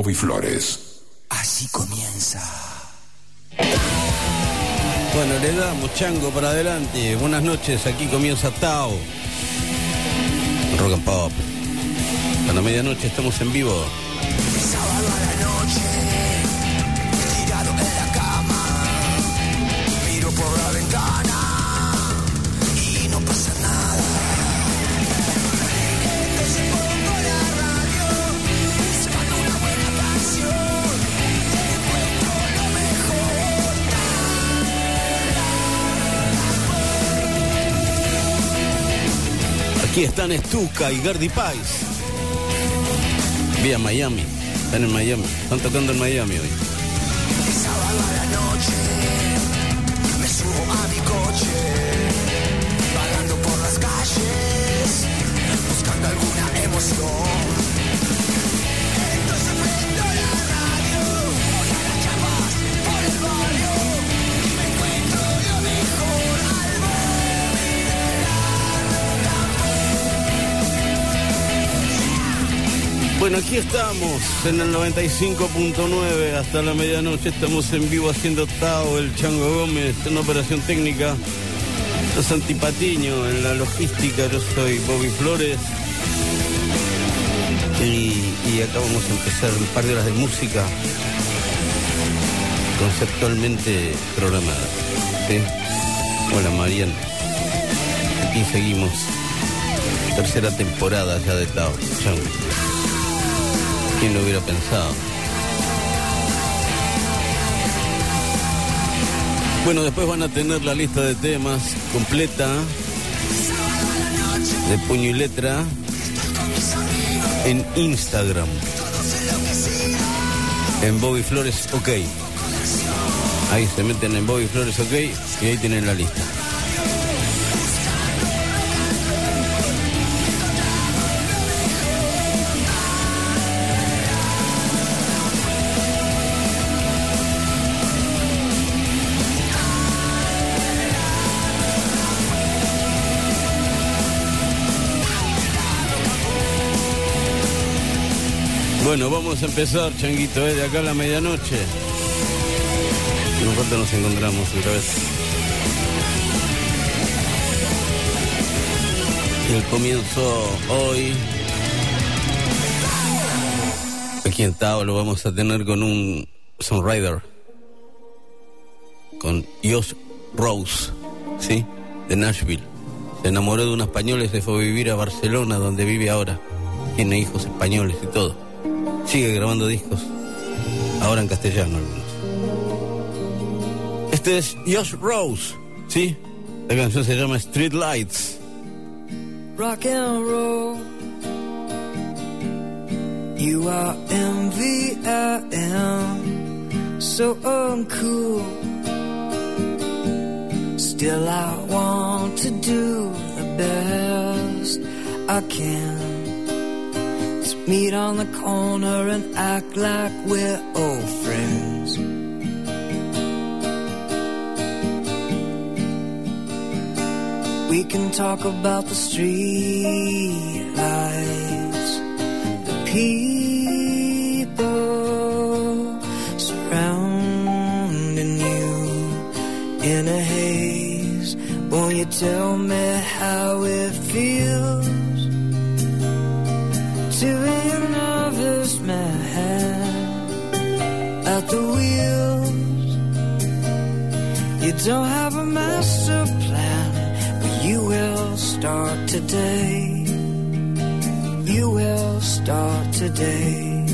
Bobby Flores. Así comienza. Bueno, le damos chango para adelante. Buenas noches, aquí comienza Tao. Rock and Pop. A la medianoche estamos en vivo. Sábado a la noche, Están Stuka y Gardy Pais. Vía Miami. Están en Miami. Están tocando en Miami hoy. Sábado Bueno, aquí estamos en el 95.9 hasta la medianoche. Estamos en vivo haciendo Tao, el Chango Gómez, en operación técnica. Esto es Antipatiño en la logística. Yo soy Bobby Flores. Y, y acá vamos a empezar un par de horas de música conceptualmente programada. Hola Mariana. Aquí seguimos. Tercera temporada ya de Tao. Chango. ¿Quién lo hubiera pensado? Bueno, después van a tener la lista de temas completa de puño y letra en Instagram. En Bobby Flores OK. Ahí se meten en Bobby Flores OK y ahí tienen la lista. Bueno, vamos a empezar, changuito, ¿eh? de acá a la medianoche. Rato nos encontramos otra vez. El comienzo hoy. Aquí en Tao lo vamos a tener con un songwriter. Con Josh Rose, ¿sí? De Nashville. Se enamoró de un español y se fue a vivir a Barcelona, donde vive ahora. Tiene hijos españoles y todo. Sigue grabando discos. Ahora en castellano algunos. Este es Josh Rose, ¿sí? La canción se llama Street Lights. rock and roll. You are am so uncool. Still, I want to do the best I can. Let's meet on the corner and act like we're old friends. We can talk about the street lights, the people surrounding you in a haze. Won't you tell me how it feels don't have a master plan, but you will start today. You will start today.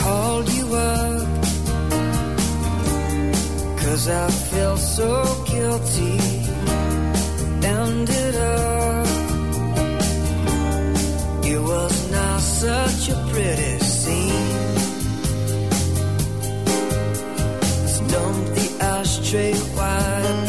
Called you up, cause I feel so guilty. Ended up, it was not such a pretty 追还。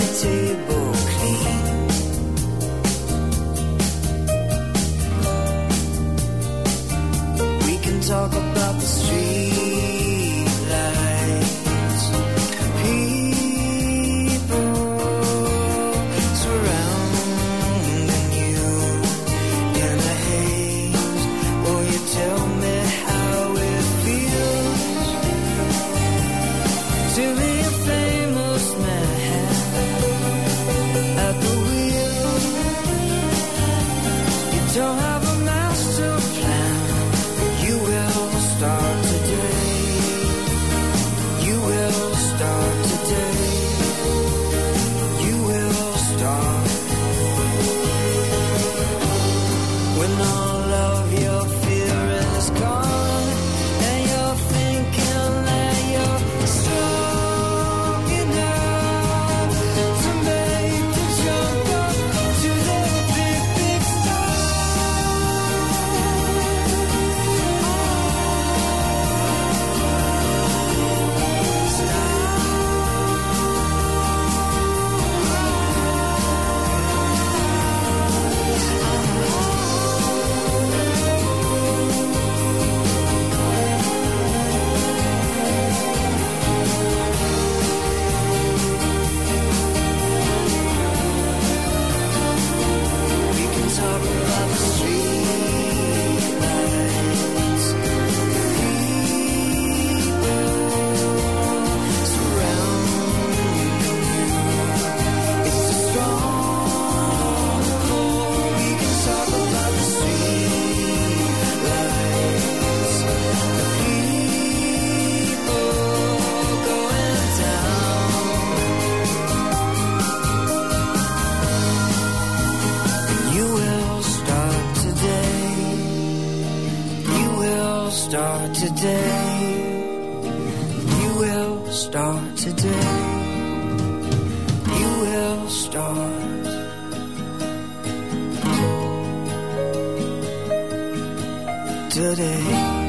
Today.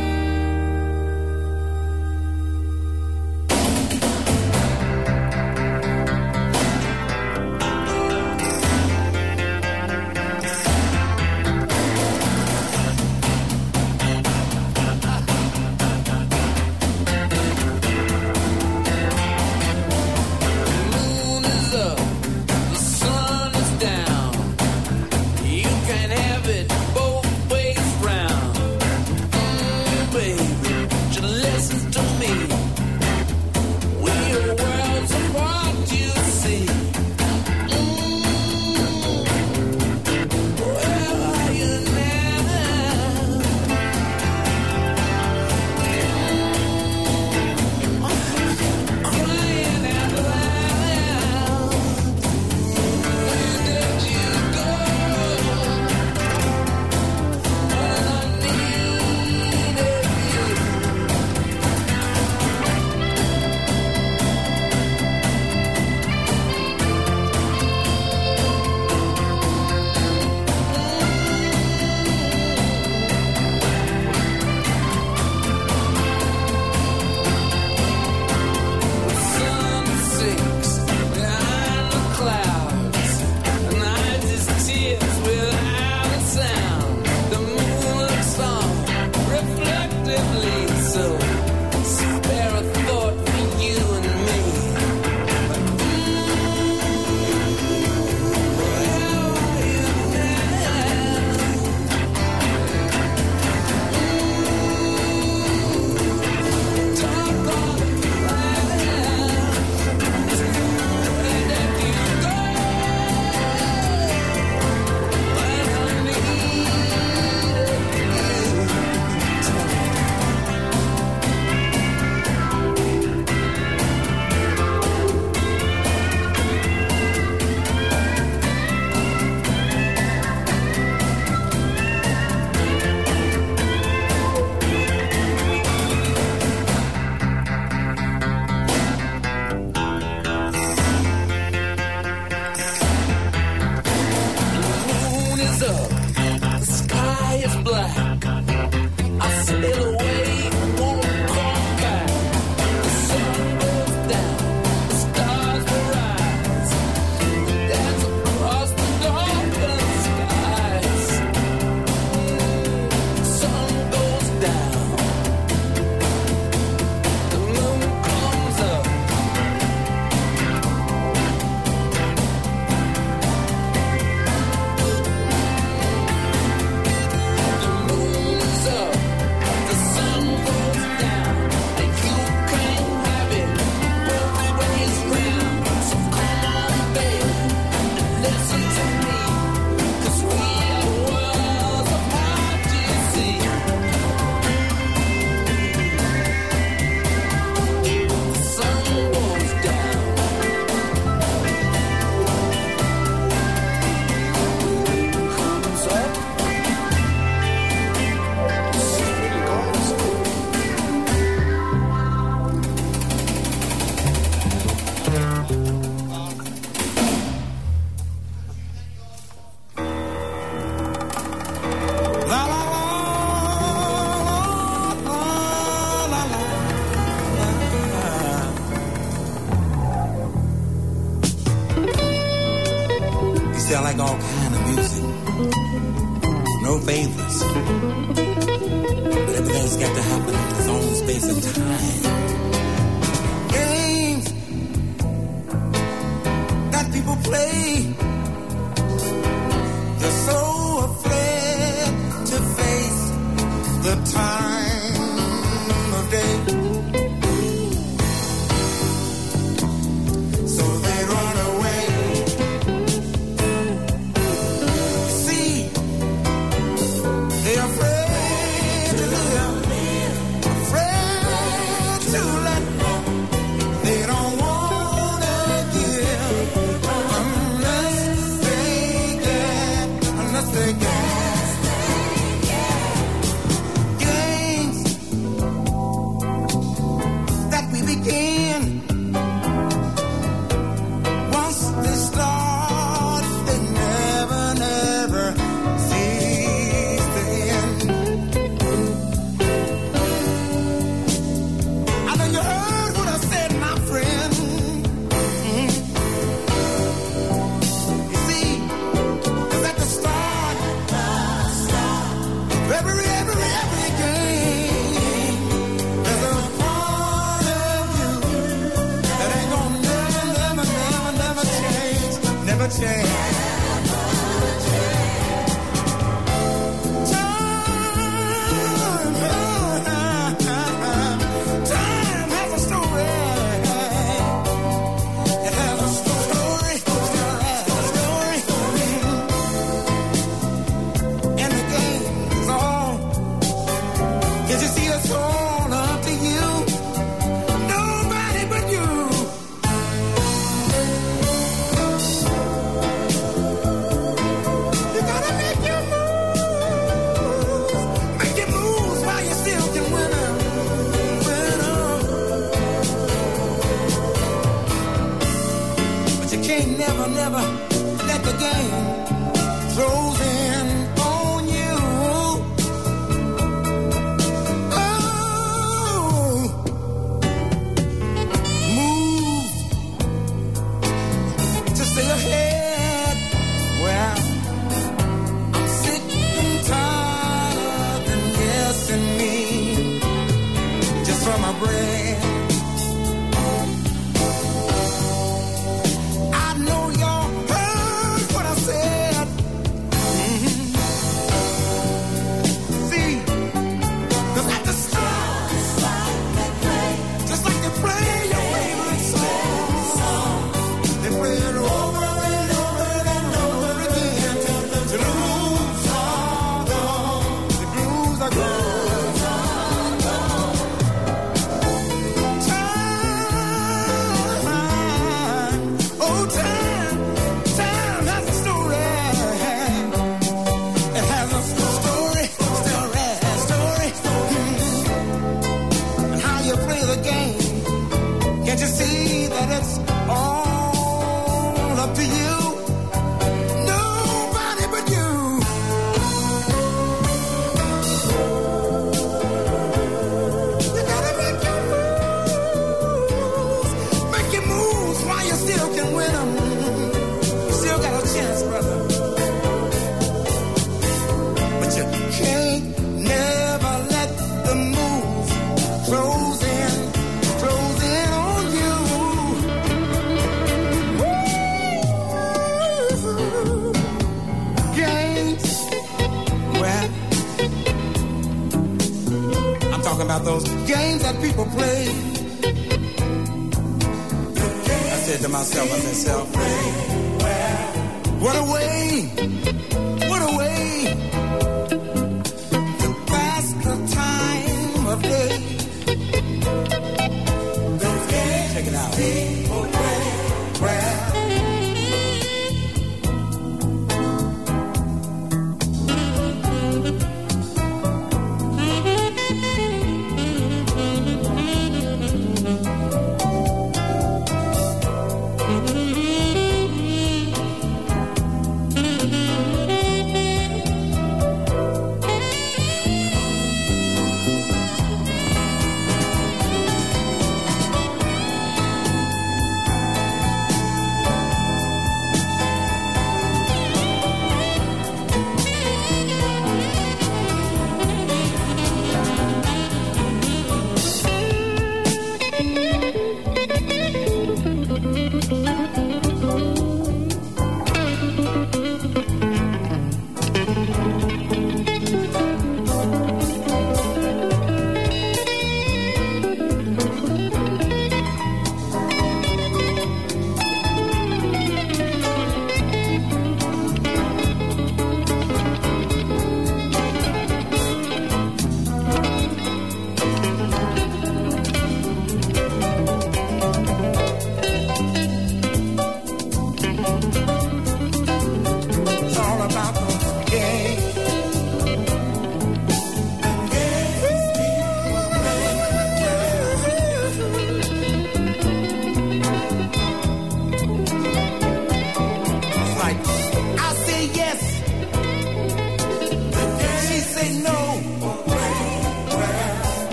Grooves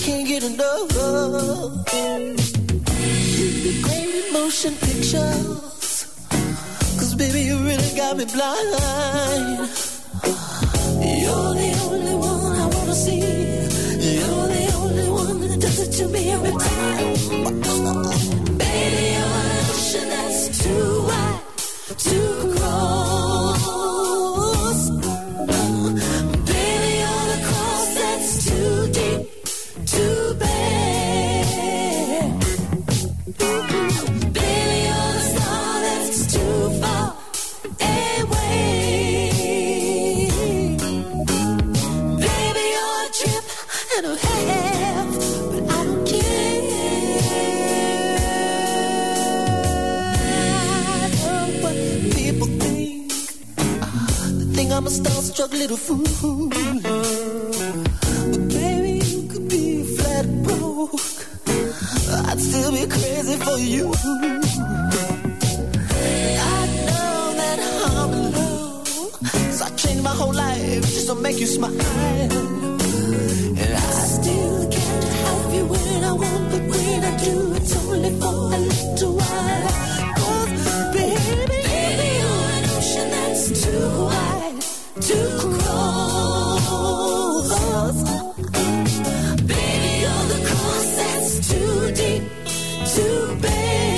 can't get enough. Great motion pictures, cause baby you really got me blind. You're the only one I wanna see. You're the only one that does it to me every time. Baby, you're an ocean that's too wide to cross. I'm a starstruck little fool. For you. I know that I'm in love. So I changed my whole life just to make you smile. And I still can't have you when I want, but when I do, it's only for a little while. 'Cause baby, baby, you're an ocean that's too wide to cross. Baby, you're the cross that's too deep to bear.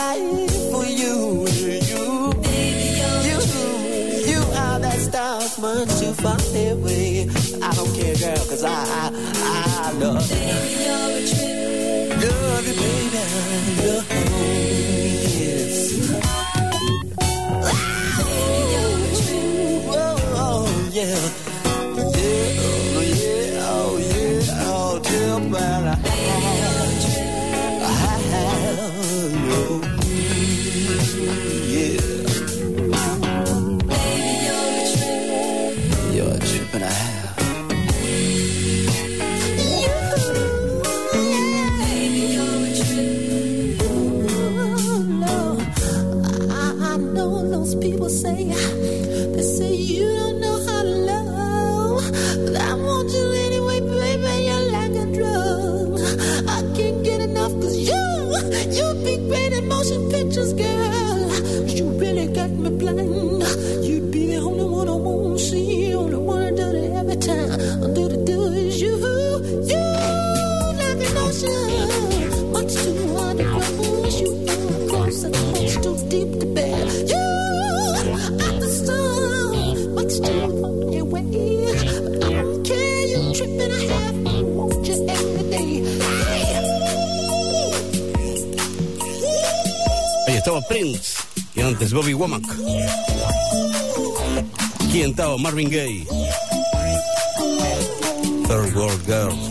star much too far away. I don't care, girl, cause I, I, I love you. Baby, you're a trip. Love you, baby. Love you, you're a trip. Oh, yeah. Yeah, oh, yeah, oh, yeah, oh, tell me I Prince y antes Bobby Womack. Quien Marvin Gaye. Third World Girl.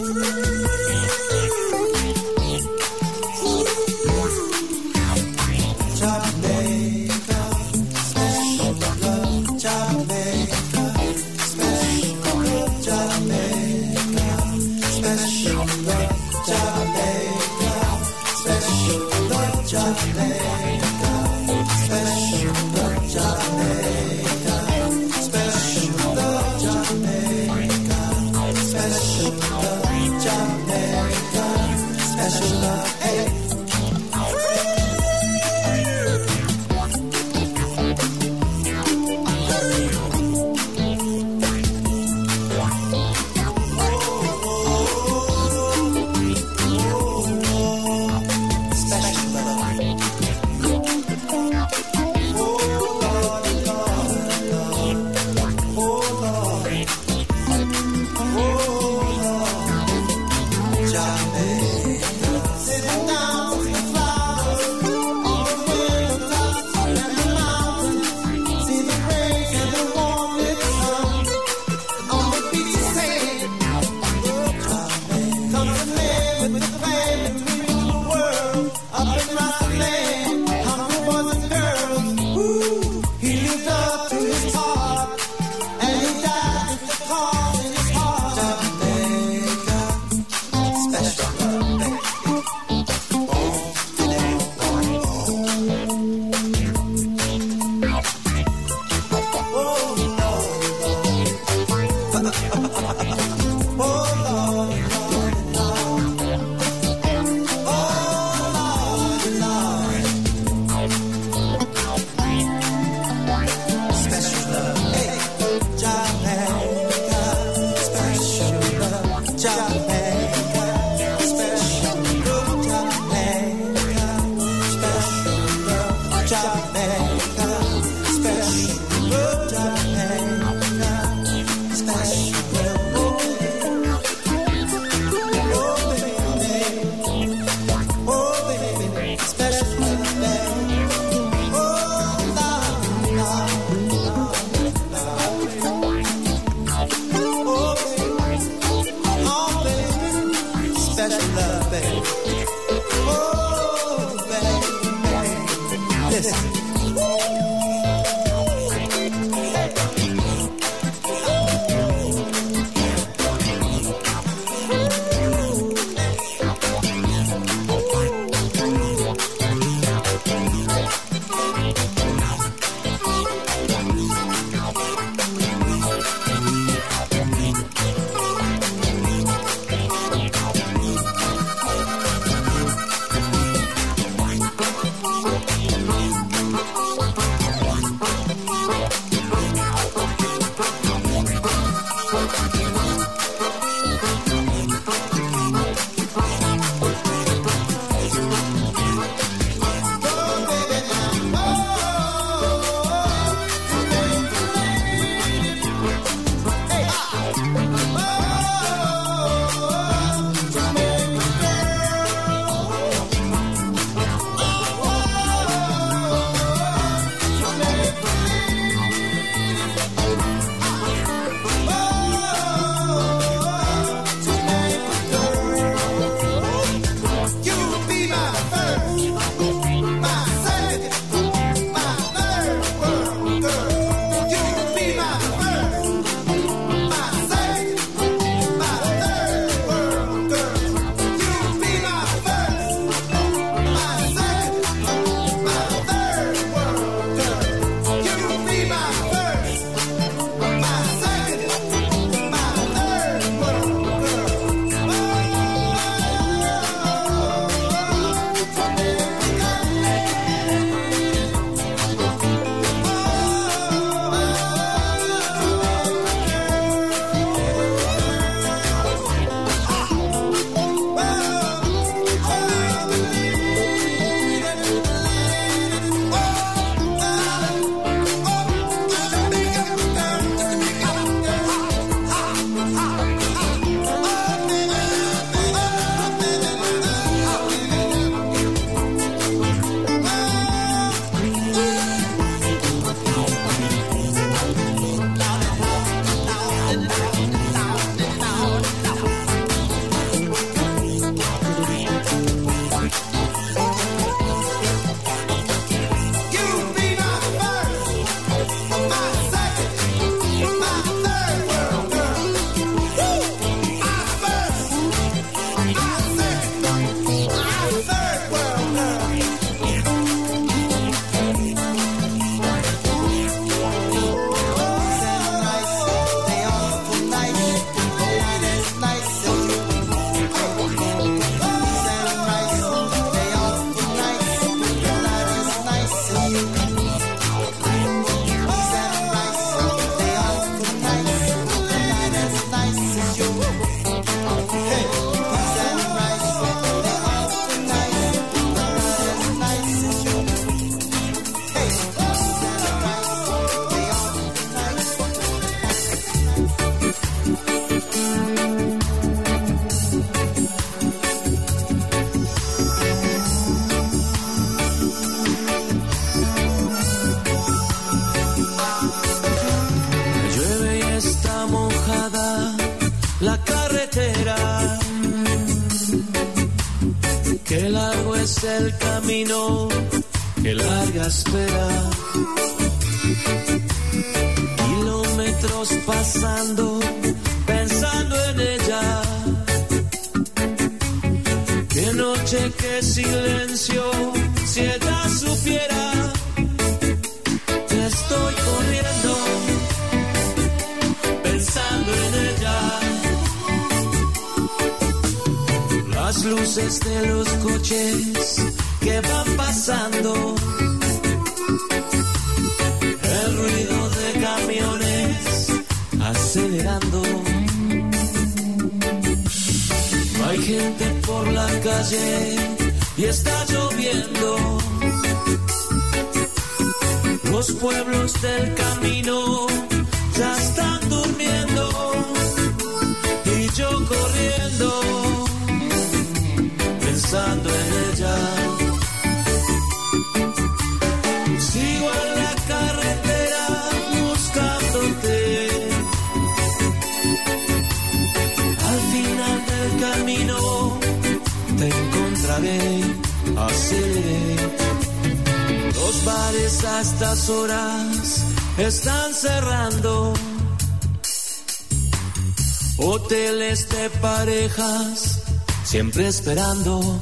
siempre esperando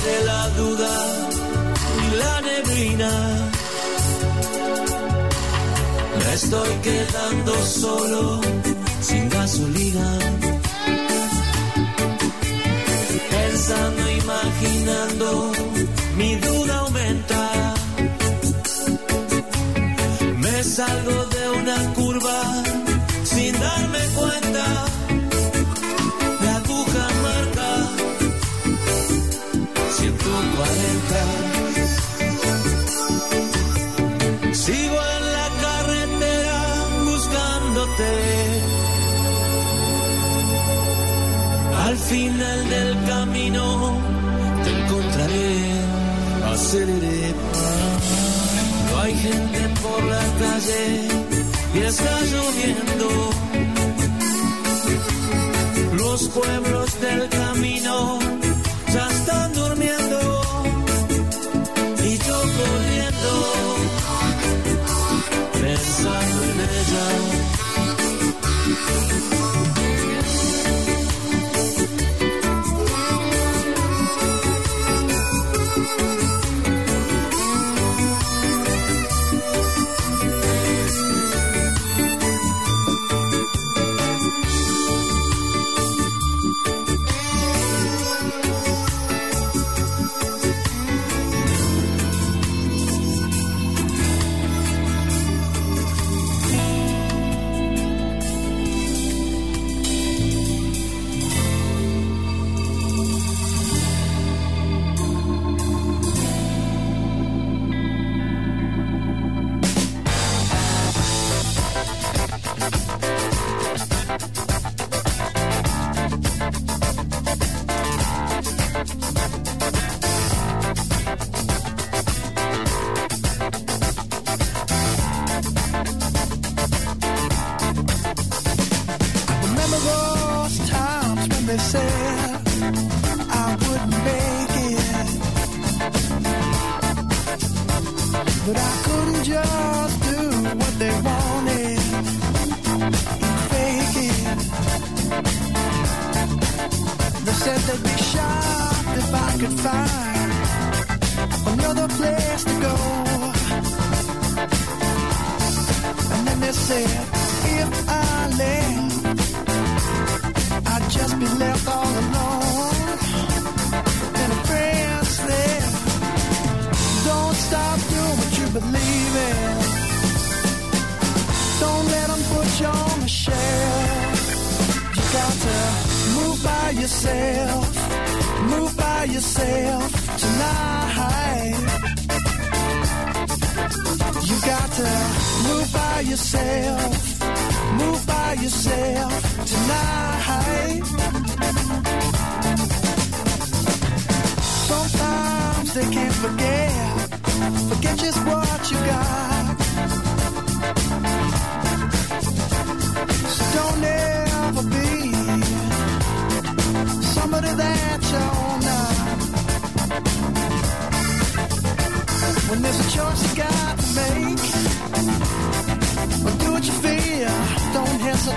entre la duda y la neblina. Me estoy quedando solo, sin gasolina. Pensando, imaginando, mi duda aumenta. Me salgo de No hay gente por la calle y está lloviendo. Los pueblos del camino ya están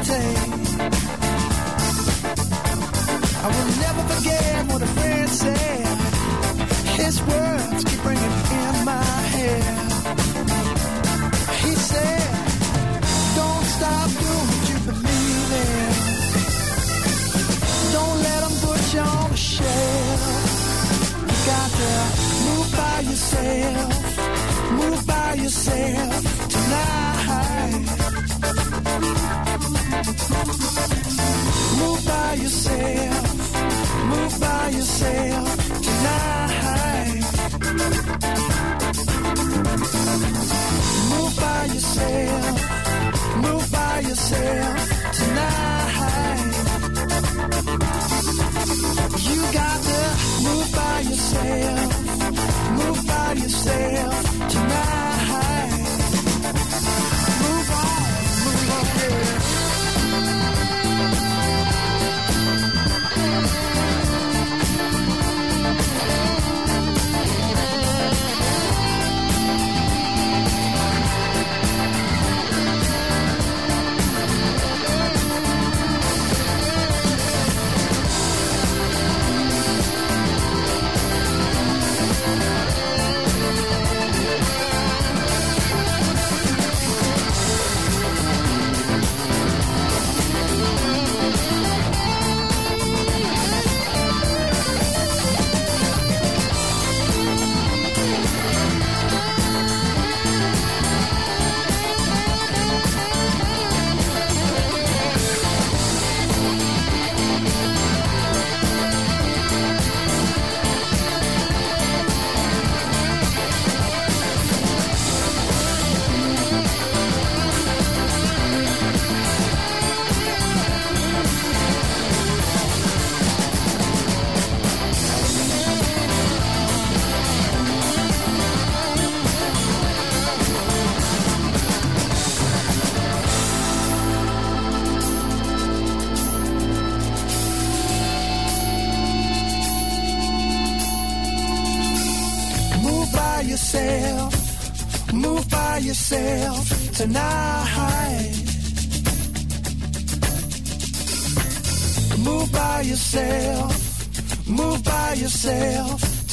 I will never forget what a friend said. His words keep ringing in my head. He said, Don't stop doing what you believe in. Don't let them put you on the shelf. You got to move by yourself. Move by yourself tonight. Move by yourself, move by yourself tonight. Move by yourself, move by yourself tonight. You got to move by yourself, move by yourself.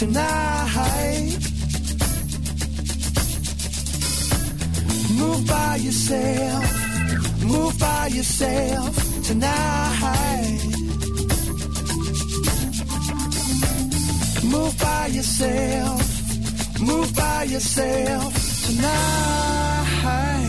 tonight. Move by yourself, move by yourself tonight. Move by yourself, move by yourself tonight.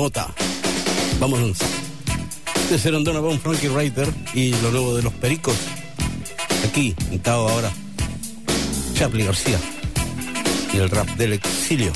Bota. Vámonos. Este es Serendona Bon Frankie Ryder y lo nuevo de los pericos. Aquí, sentado ahora, Chaplin García y el rap del exilio.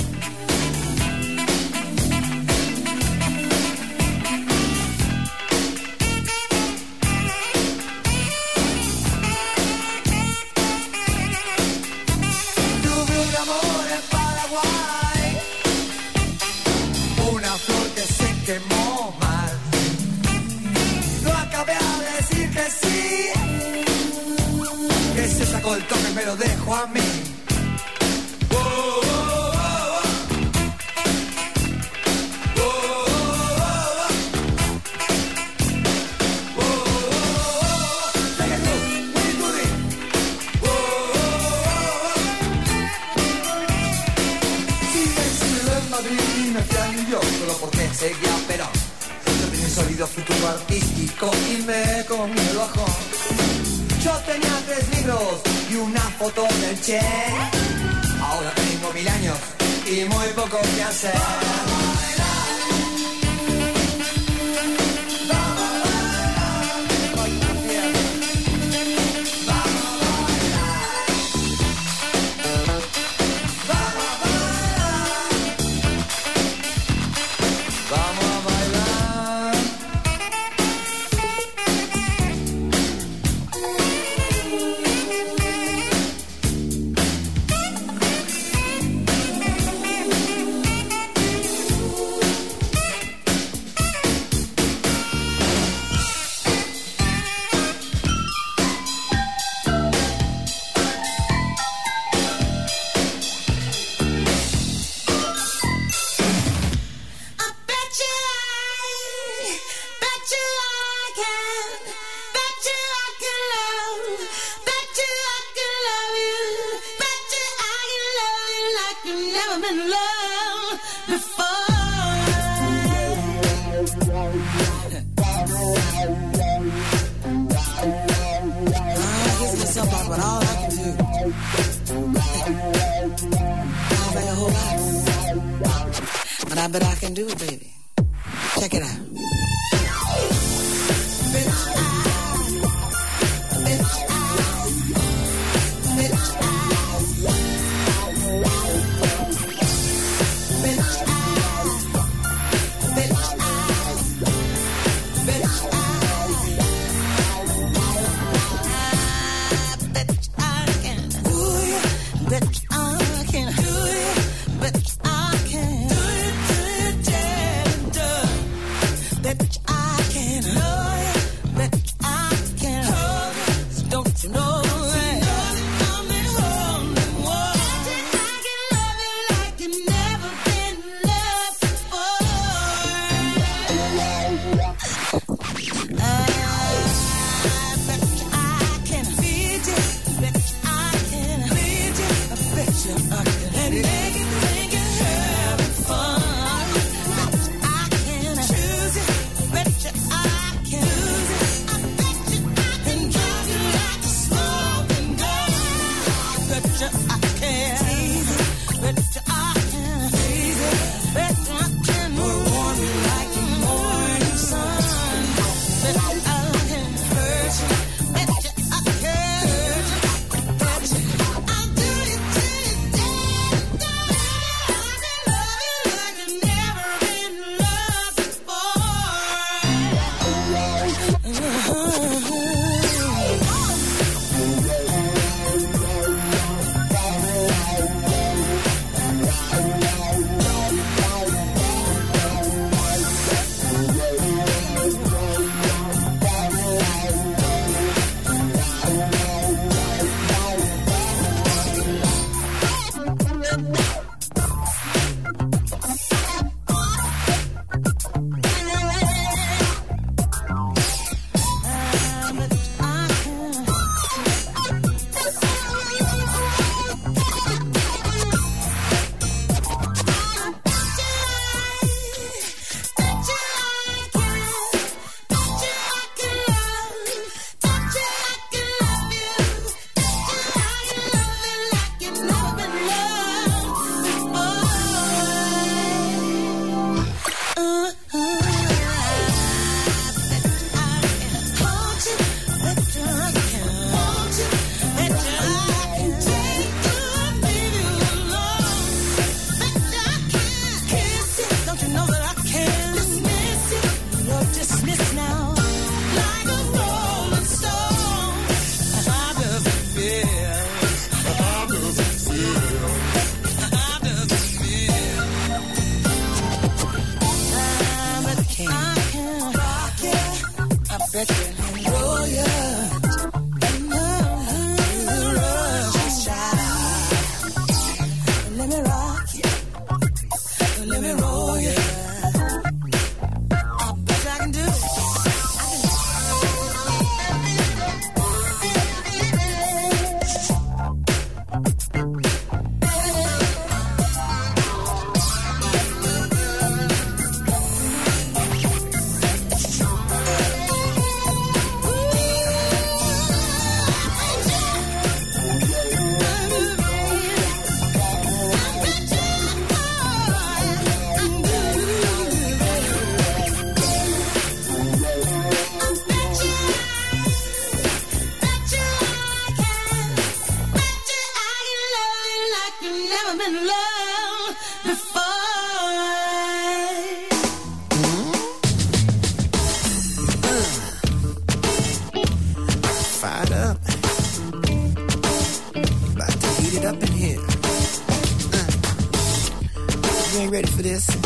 Ready for this?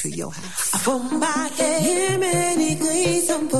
to your house. I my head many glees and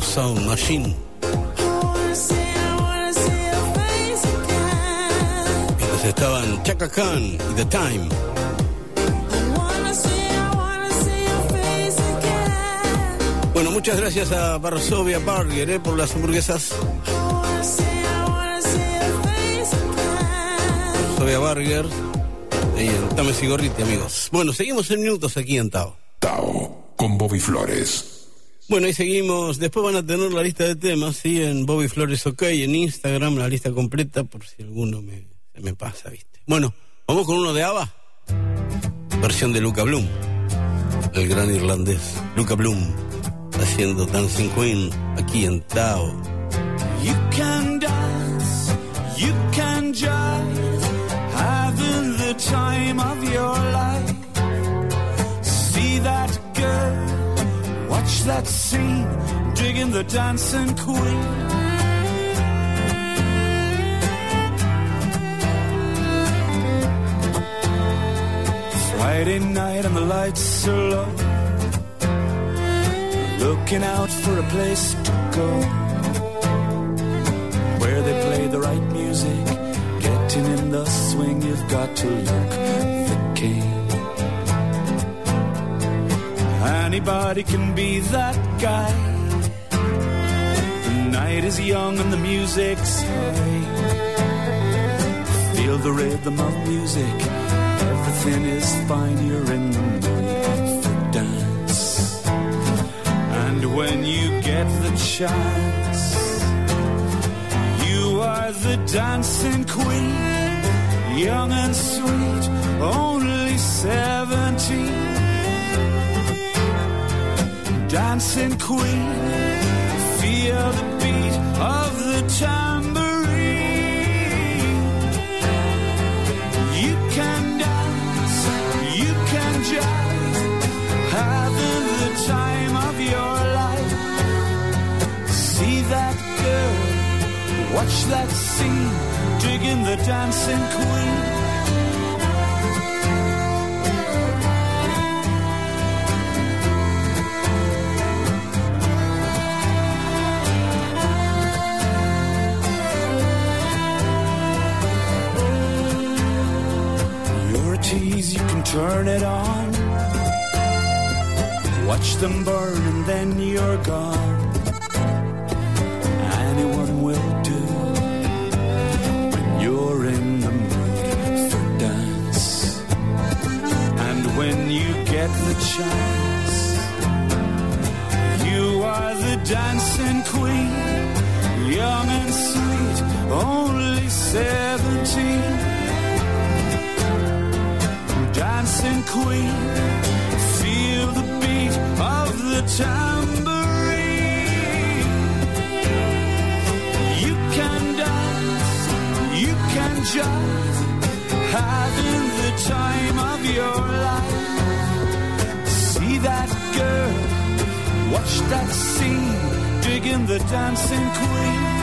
Sound Machine. Mientras estaban Chaka Khan y The Time. Bueno, muchas gracias a Varsovia Burger eh, por las hamburguesas. Varsovia Burger. Ahí en Tames y Gorriti, amigos. Bueno, seguimos en minutos aquí en Tao. Tao con Bobby Flores. Bueno, ahí seguimos. Después van a tener la lista de temas, ¿sí? En Bobby Flores OK, en Instagram, la lista completa, por si alguno me pasa, ¿viste? Bueno, vamos con uno de ABBA. Versión de Luca Bloom. El gran irlandés. Luca Bloom. Haciendo Dancing Queen aquí en Tao. You watch that scene, digging the dancing queen. Friday night and the lights are low. Looking out for a place to go where they play the right music. Getting in the swing, you've got to look the king. Anybody can be that guy. The night is young and the music's high. Feel the rhythm of music. Everything is fine. You're in the mood for dance. And when you get the chance, you are the dancing queen, young and sweet, only 17. Dancing queen, feel the beat of the tambourine. You can dance, you can jive, having the time of your life. See that girl, watch that scene, digging the dancing queen. Turn it on. Watch them burn and then you're gone. Anyone will do when you're in the mood for dance. And when you get the chance, you are the dancing queen, young and sweet, only 17 dancing queen. Feel the beat of the tambourine. You can dance, you can jive, having the time of your life. See that girl, watch that scene, digging the dancing queen.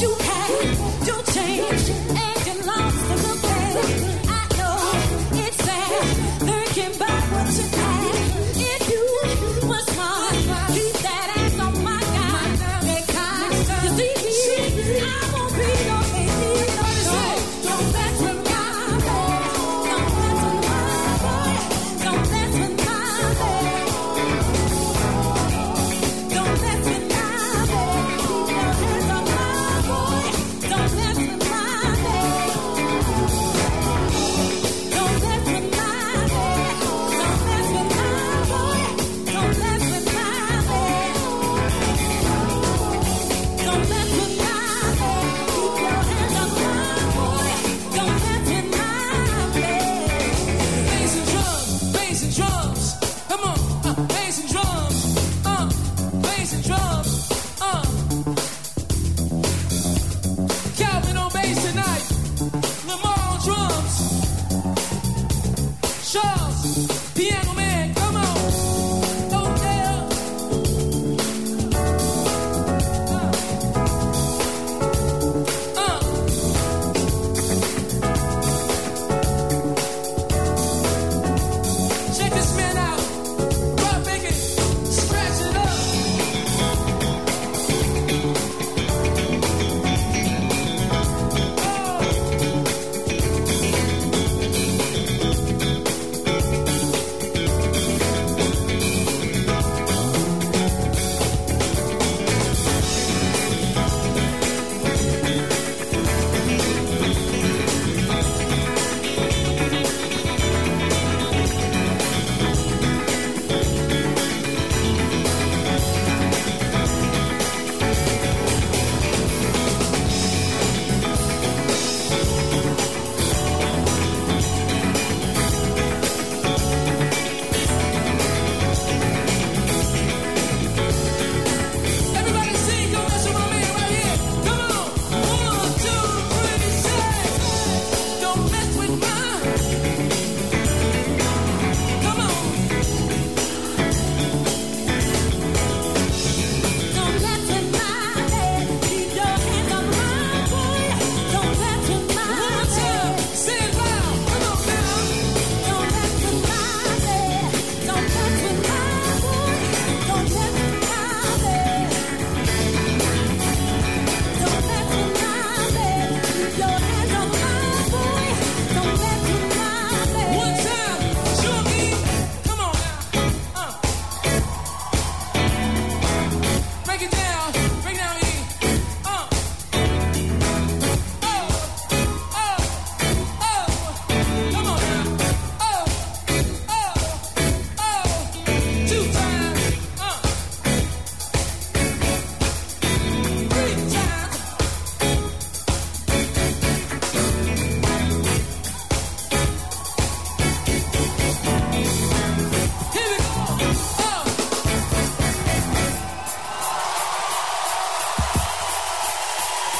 You your change and you lost the.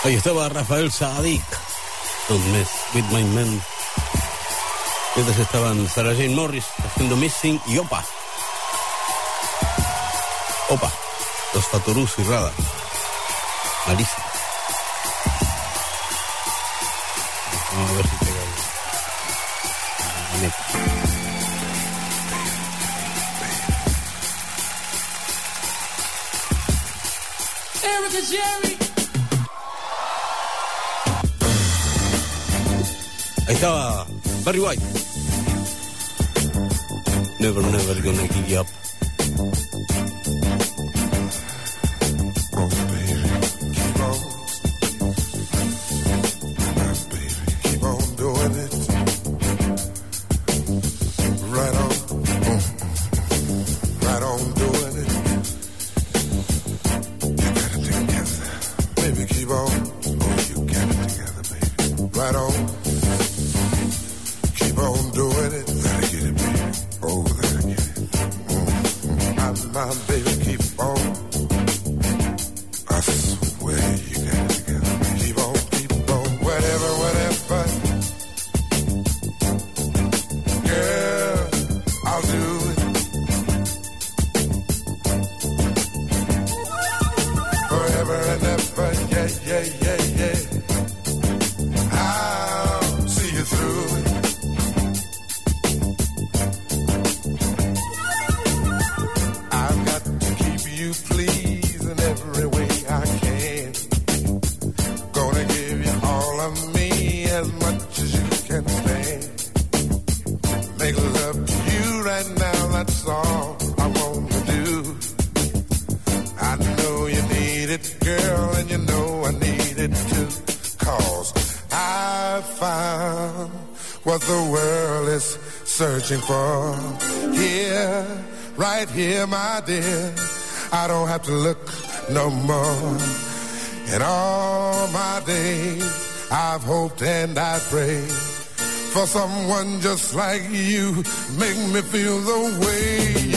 Ahí estaba Rafael Sadik, Don't Mess With My Men. Mientras estaban Sarah Jane Morris haciendo Missing y Opa. Opa, los Fatorus y Rada. Marisa. Barry White. Never, never gonna give you up. searching for. Here, right here, my dear. I don't have to look no more. In all my days, I've hoped and I prayed for someone just like you. Make me feel the way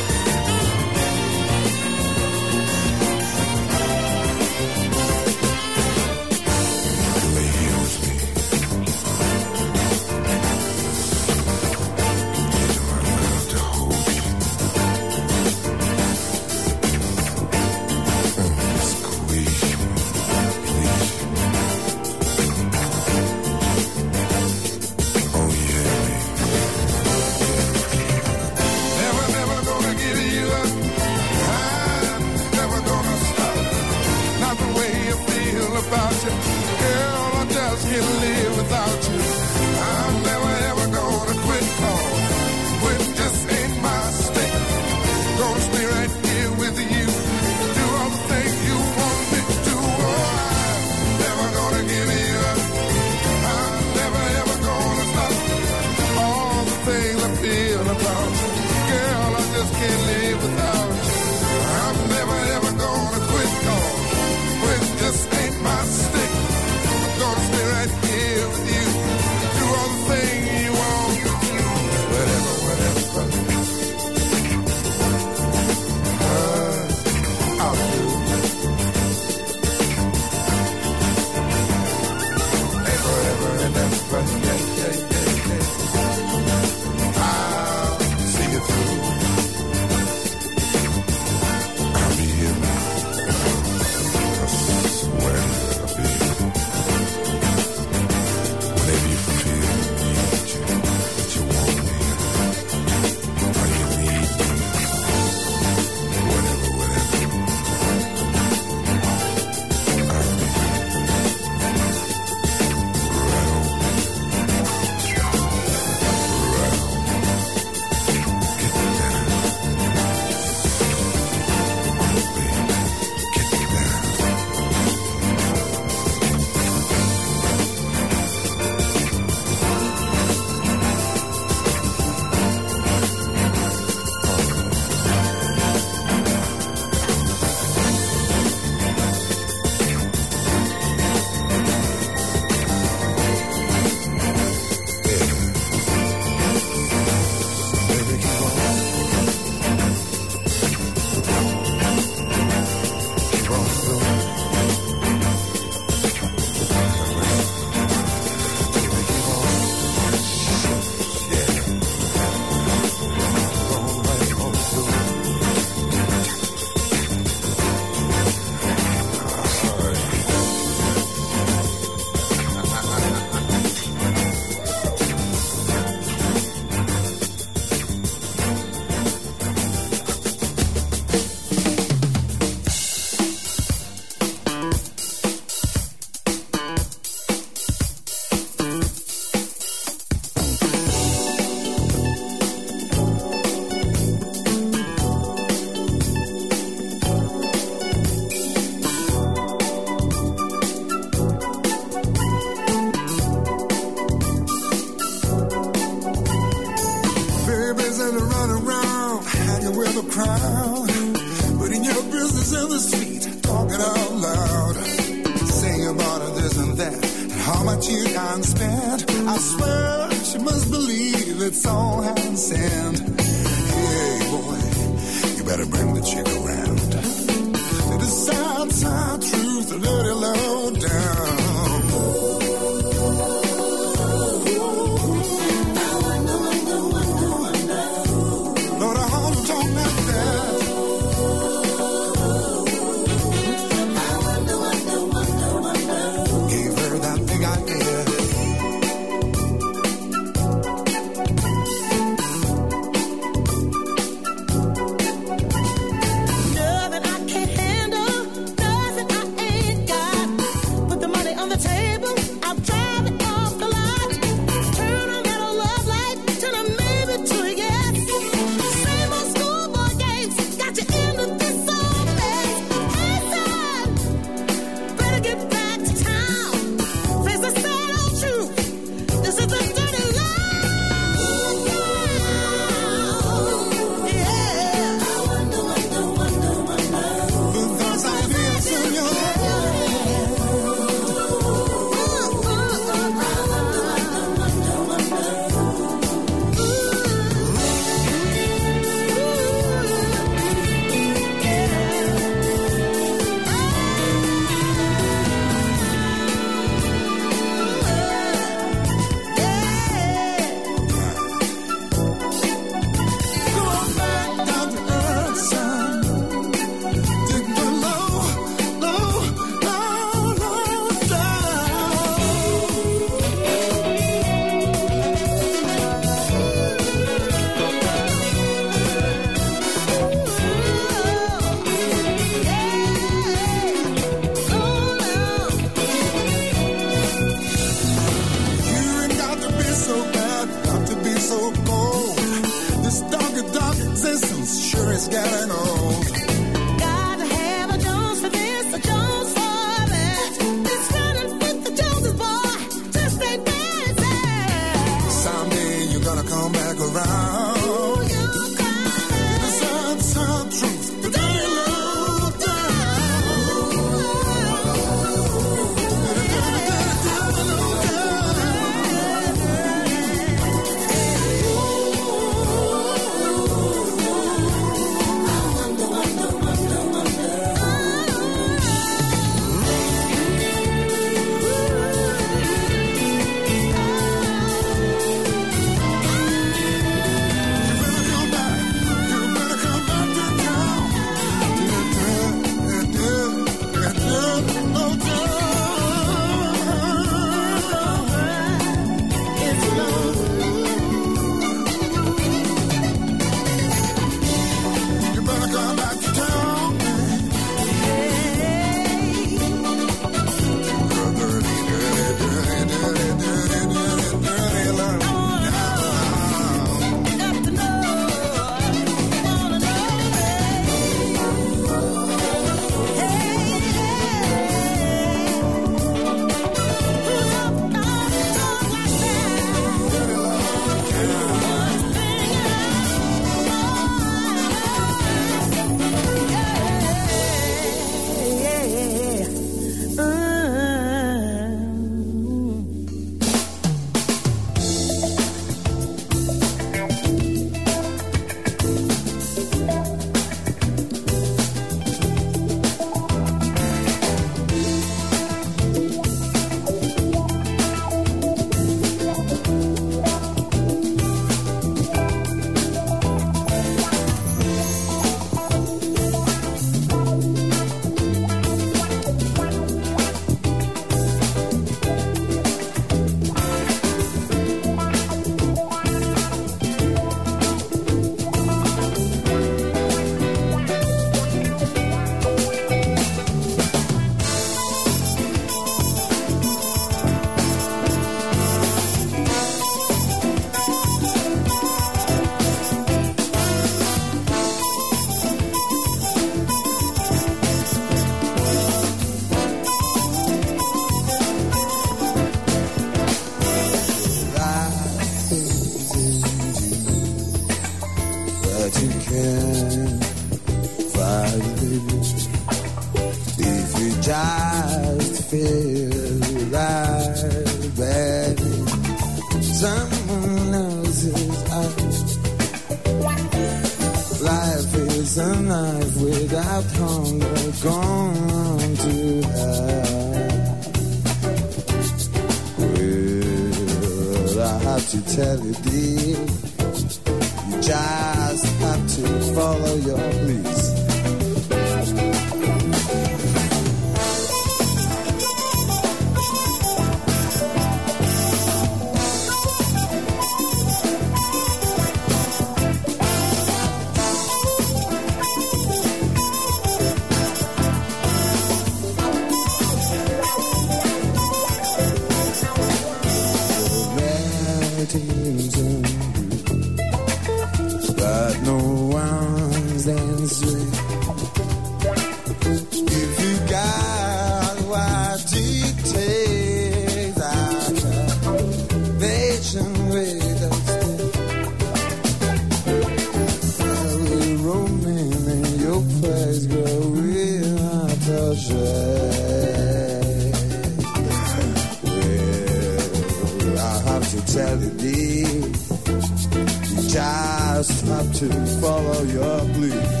to follow your blues.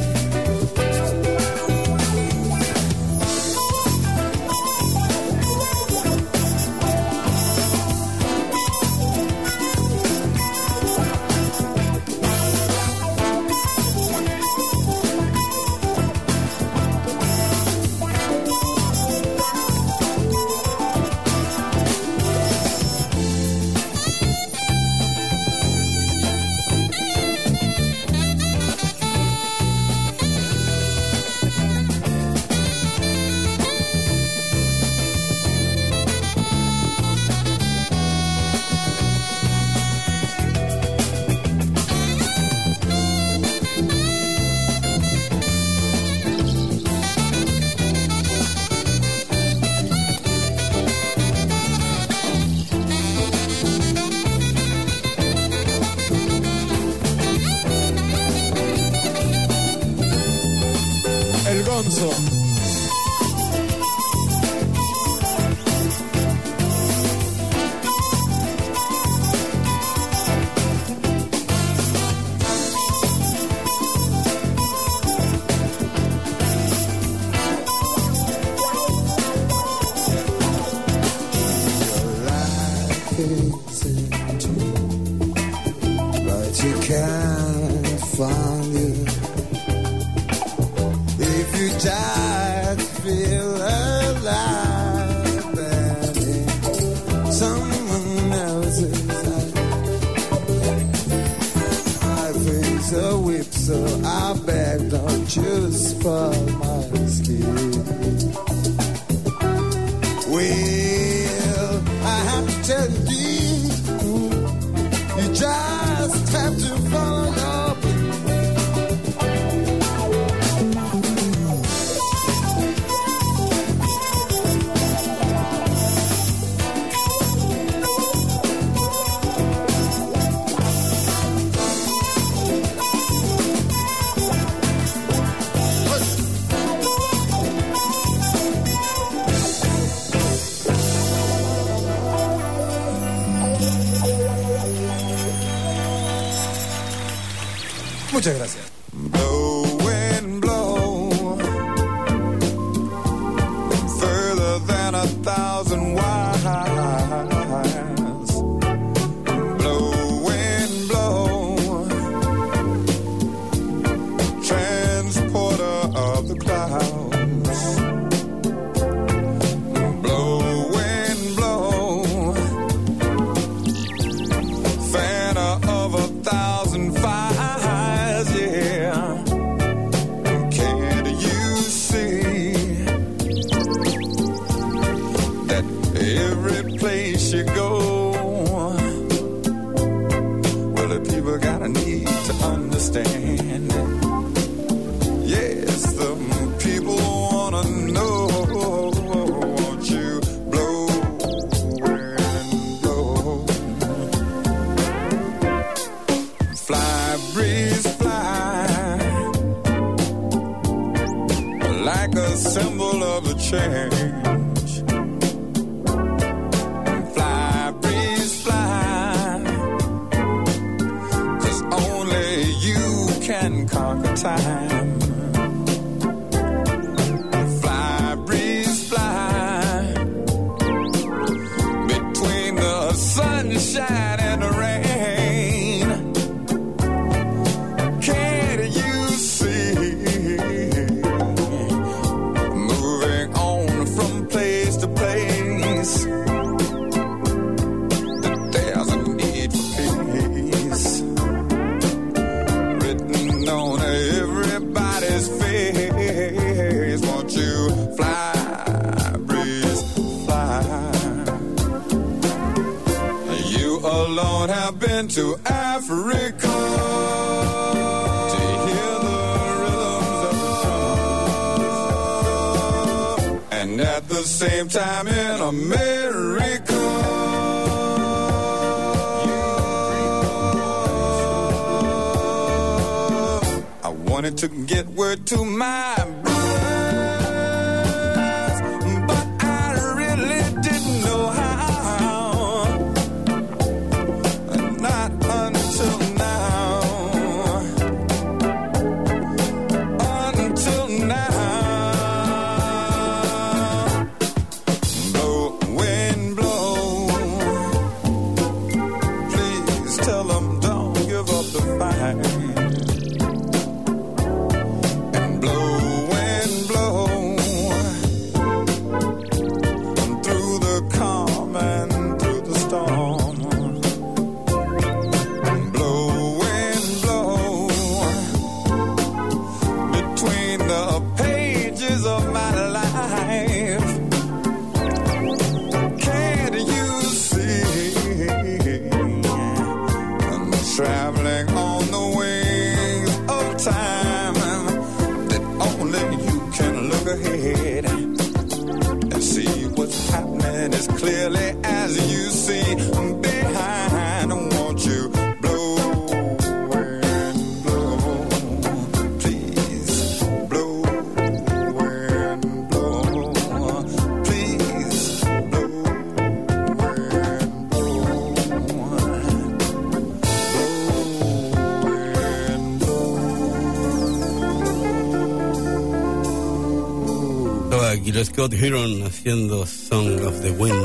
Scott Heron haciendo Song of the Wind.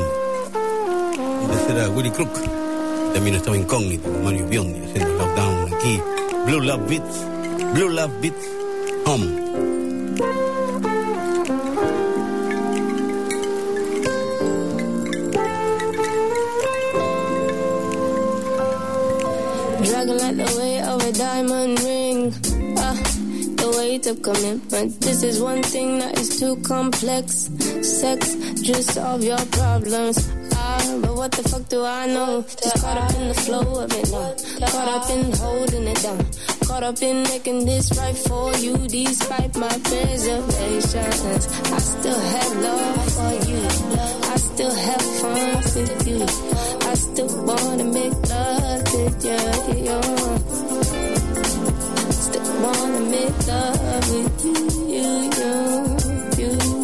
Ese era Willie Crook. También estaba incógnito con Mario Biondi haciendo Lockdown aquí. Blue Love Beats. Blue Love Beats Home. Dragging like the weight of a diamond ring. Weight of commitment. This is one thing that is too complex. Sex, just solve your problems. Ah, but what the fuck do I know? Just caught up in the flow of it now. Caught up in holding it down. Caught up in making this right for you, despite my reservations. I still have love for you. I still have fun with you. I still wanna make love with you. Wanna make love with you, you, you,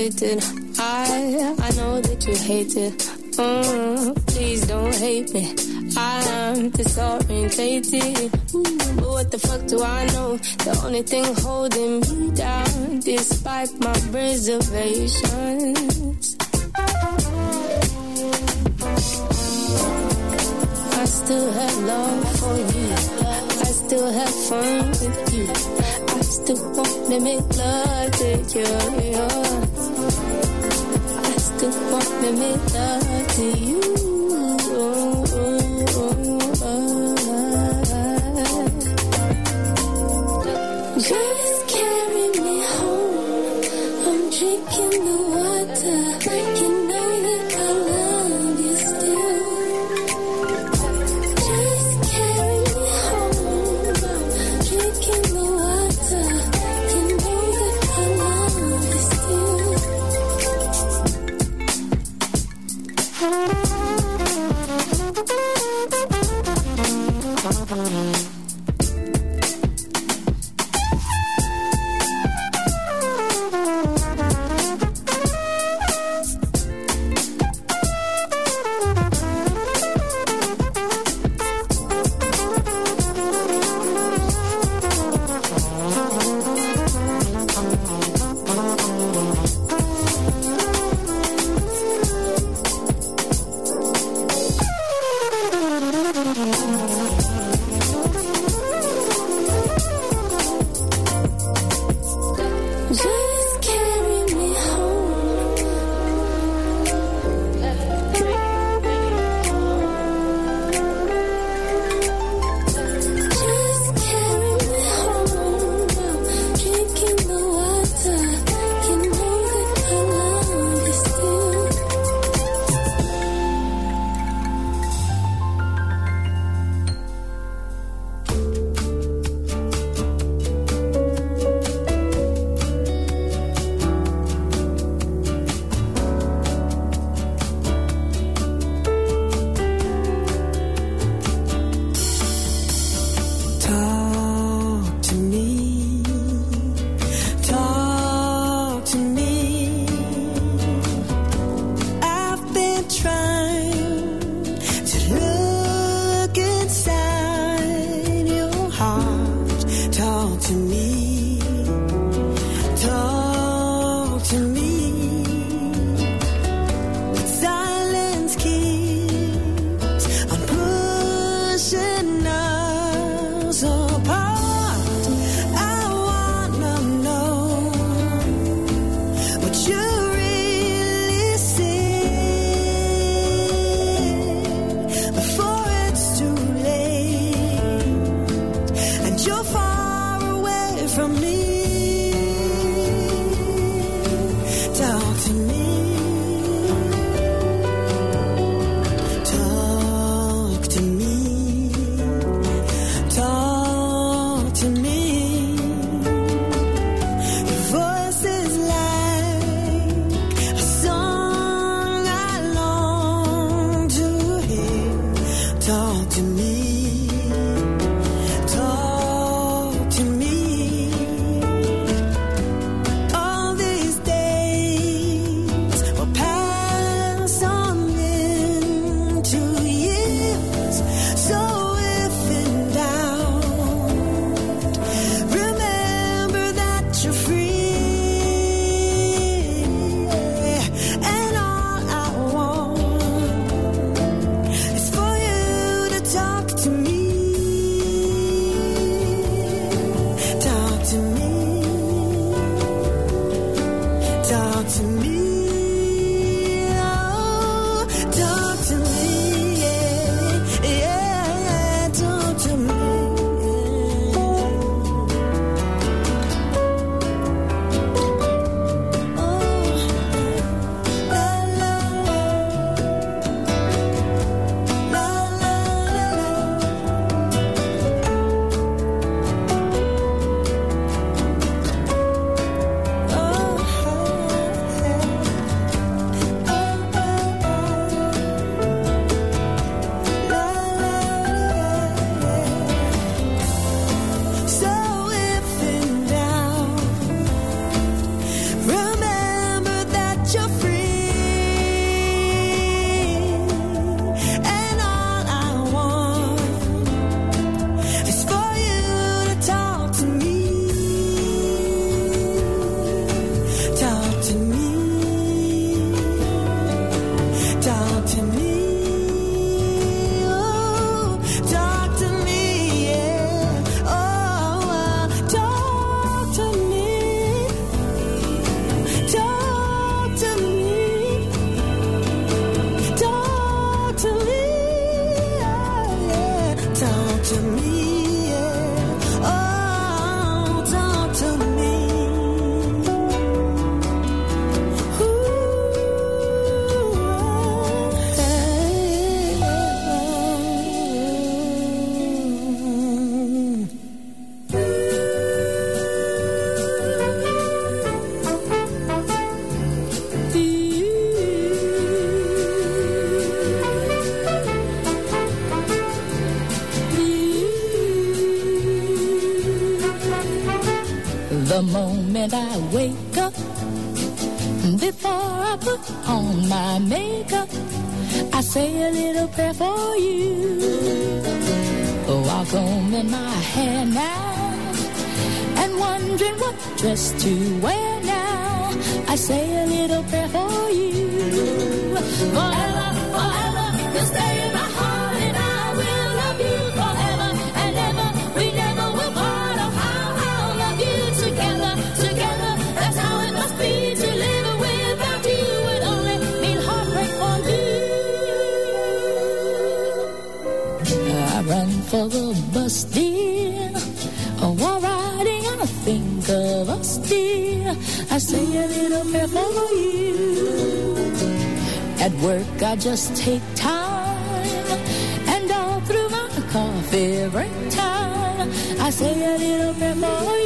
I I know that you hate it. Mm, please don't hate me. I'm disorientated. Ooh, but what the fuck do I know? The only thing holding me down, despite my reservations. I still have love for you. I still have fun with you. I still wanna make love to you. Still wanna make love to you. Just say a little prayer for you. Oh, i comb in my hair now and wondering what dress to wear now. I say a little prayer for you. us, dear. Oh, and I think of us, dear. I say a little bit for you. At work, I just take time, and all through my coffee break time, I say a little bit for you.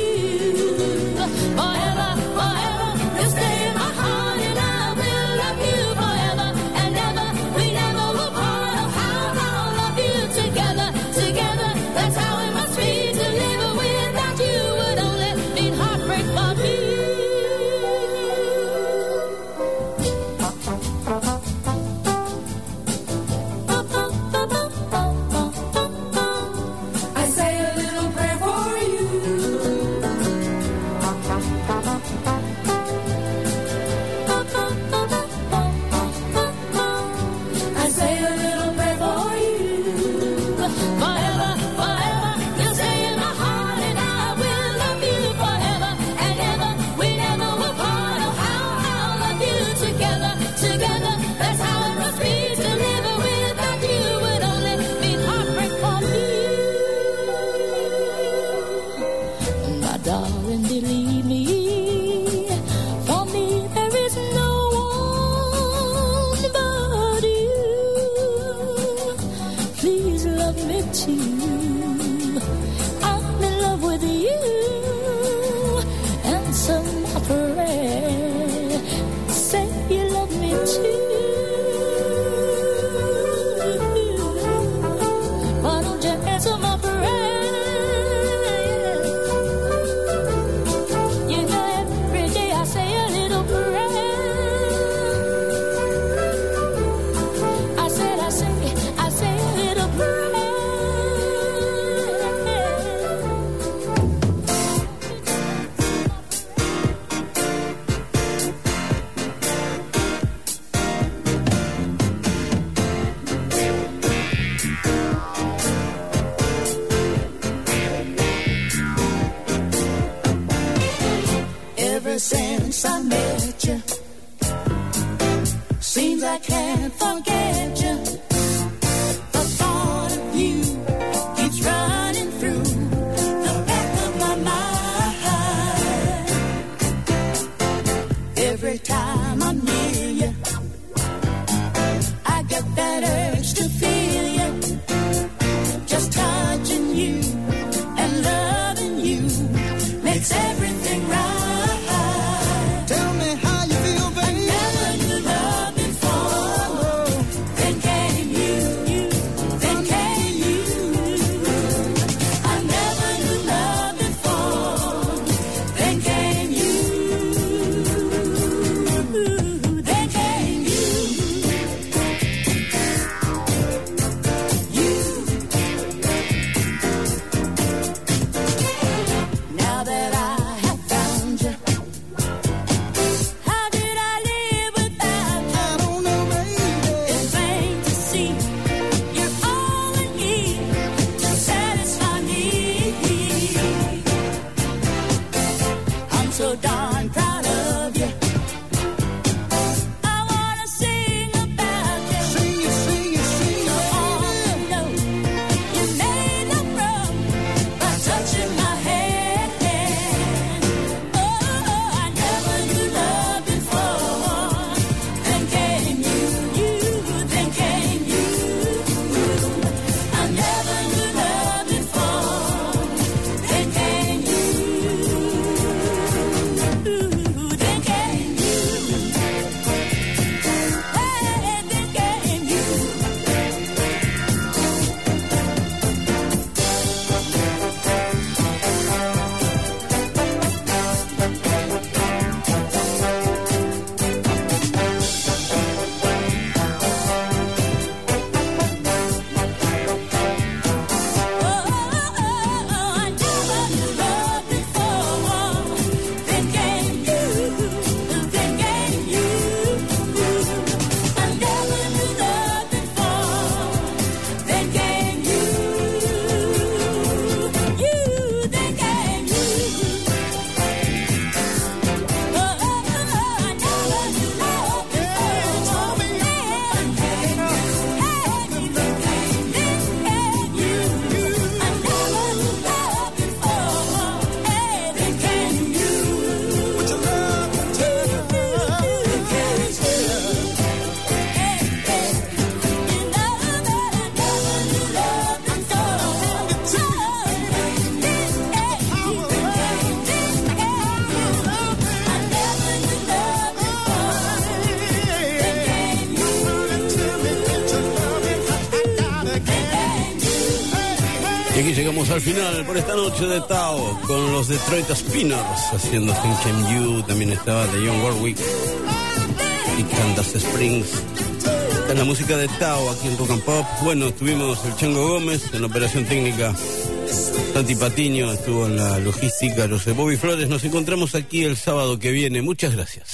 I can't forget you. al final por esta noche de Tao con los Detroit Spinners haciendo Think Can You. También estaba de John Warwick y Candace Springs. Esta la música de Tao aquí en Rock and Pop. Bueno, estuvimos el Chango Gómez en la operación técnica. Tati Patiño estuvo en la logística. Los Bobby Flores. Nos encontramos aquí el sábado que viene. Muchas gracias.